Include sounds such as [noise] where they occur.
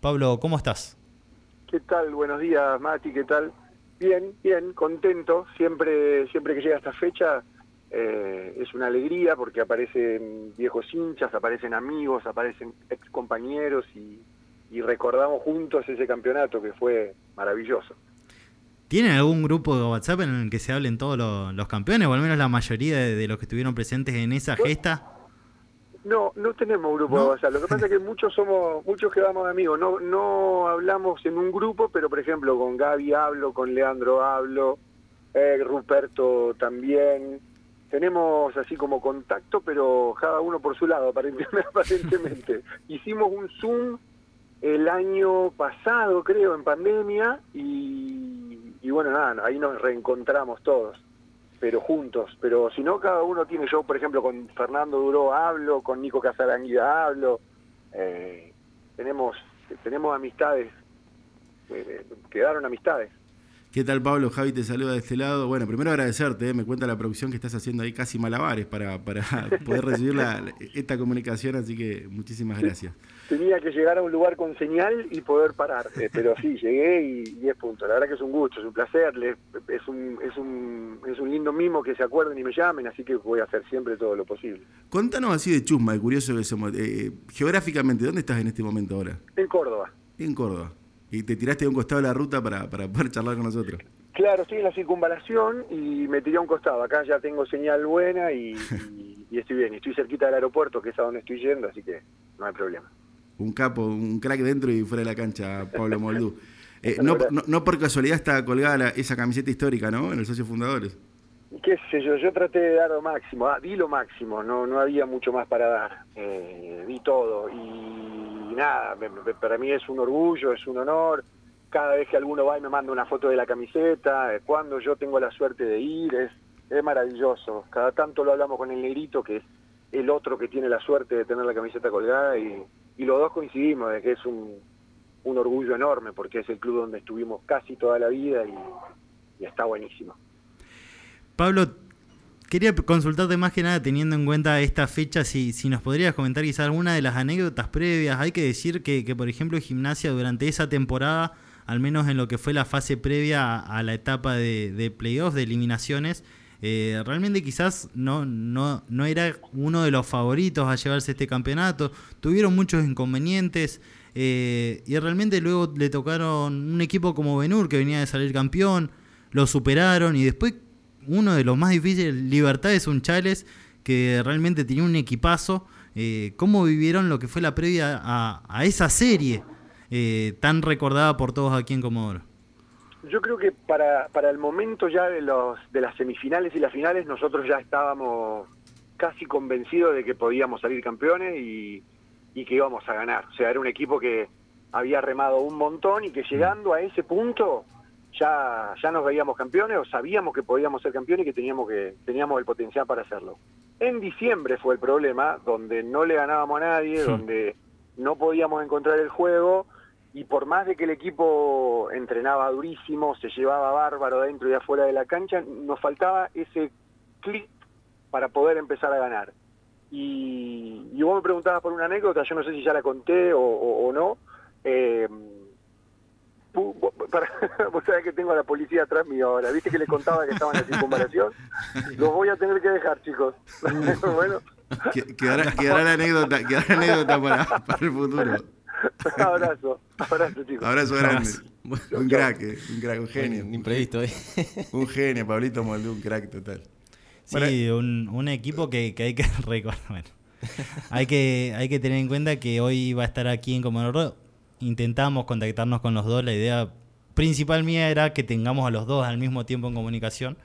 Pablo, ¿cómo estás? ¿Qué tal? Buenos días, Mati, ¿qué tal? Bien, bien, contento. Siempre, siempre que llega esta fecha eh, es una alegría porque aparecen viejos hinchas, aparecen amigos, aparecen ex compañeros y, recordamos juntos ese campeonato que fue maravilloso. ¿Tienen algún grupo de WhatsApp en el que se hablen todos los, campeones o al menos la mayoría de, los que estuvieron presentes en esa gesta? No, no tenemos grupo de WhatsApp. Lo que pasa es que muchos somos, muchos quedamos amigos. No, no hablamos en un grupo, pero por ejemplo con Gaby hablo, con Leandro hablo, eh, Ruperto también. Tenemos así como contacto, pero cada uno por su lado, [laughs] aparentemente. [laughs] Hicimos un Zoom el año pasado, creo, en pandemia, y, y bueno, nada, ahí nos reencontramos todos pero juntos. Pero si no, cada uno tiene, yo por ejemplo con Fernando Duró hablo, con Nico Casaranguida hablo, eh, tenemos, tenemos amistades, eh, quedaron amistades. ¿Qué tal Pablo? Javi te saluda de este lado. Bueno, primero agradecerte, ¿eh? me cuenta la producción que estás haciendo ahí casi malabares para, para [laughs] poder recibir esta comunicación, así que muchísimas gracias. Tenía que llegar a un lugar con señal y poder parar, eh, pero sí, llegué y 10 puntos. La verdad que es un gusto, es un placer, es un, es, un, es un lindo mimo que se acuerden y me llamen, así que voy a hacer siempre todo lo posible. Contanos así de chusma, de curioso que somos. Eh, geográficamente, ¿dónde estás en este momento ahora? En Córdoba. En Córdoba y te tiraste a un costado de la ruta para, para poder charlar con nosotros. Claro, estoy en la circunvalación y me tiré a un costado. Acá ya tengo señal buena y, estoy bien. Estoy cerquita del aeropuerto, que es a donde estoy yendo, así que no hay problema. Un capo, un crack dentro y fuera de la cancha, Pablo [laughs] Moldú. Eh, no, no, por casualidad está colgada esa camiseta histórica, ¿no? En el socio fundadores. Qué sé yo, yo traté de dar lo máximo, ah, di lo máximo, no, no había mucho más para dar. Eh, di todo y nada, para mí es un orgullo, es un honor. Cada vez que alguno va y me manda una foto de la camiseta, cuando yo tengo la suerte de ir, es, es maravilloso. Cada tanto lo hablamos con el negrito, que es el otro que tiene la suerte de tener la camiseta colgada, y, los dos coincidimos de que es un, un orgullo enorme, porque es el club donde estuvimos casi toda la vida y, y está buenísimo. Pablo, Quería consultarte más que nada teniendo en cuenta esta fecha, si, si nos podrías comentar quizás alguna de las anécdotas previas. Hay que decir que, que, por ejemplo, Gimnasia durante esa temporada, al menos en lo que fue la fase previa a, la etapa de, de playoffs, de eliminaciones, eh, realmente quizás no, no, no era uno de los favoritos a llevarse este campeonato. Tuvieron muchos inconvenientes. Eh, y realmente luego le tocaron un equipo como Benur que venía de salir campeón, lo superaron y después uno de los más difíciles, Libertad es un Chales que realmente tenía un equipazo. Eh, ¿Cómo vivieron lo que fue la previa a, esa serie eh, tan recordada por todos aquí en Comodoro? Yo creo que para, para el momento ya de, los, de las semifinales y las finales nosotros ya estábamos casi convencidos de que podíamos salir campeones y, y que íbamos a ganar. O sea, era un equipo que había remado un montón y que llegando a ese punto ya, ya nos veíamos campeones o sabíamos que podíamos ser campeones y que teníamos, que teníamos el potencial para hacerlo. En diciembre fue el problema, donde no le ganábamos a nadie, donde no podíamos encontrar el juego y por más de que el equipo entrenaba durísimo, se llevaba bárbaro dentro y afuera de la cancha, nos faltaba ese clic para poder empezar a ganar. Y, y, vos me preguntabas por una anécdota, yo no sé si ya la conté o, o, no. Eh, para, [laughs] vos sabés que tengo a la policía atrás mío ahora, viste que le contaba que estaba en la circunvalación, [laughs] los voy a tener que dejar chicos. [laughs] bueno. Quedará, quedará, la anécdota, quedará la anécdota para, para el futuro. abrazo, abrazo chicos. Abrazo grande. Un crack, eh, un crack, un genio. Un imprevisto, ¿eh? Un genio, Pablito Moldú, un crack total. Sí, un, un, equipo que, que hay que recordar. Bueno, hay que, hay que tener en cuenta que hoy va a estar aquí en Comodoro intentamos contactarnos con los dos. La idea principal mía era que tengamos a los dos al mismo tiempo en comunicación.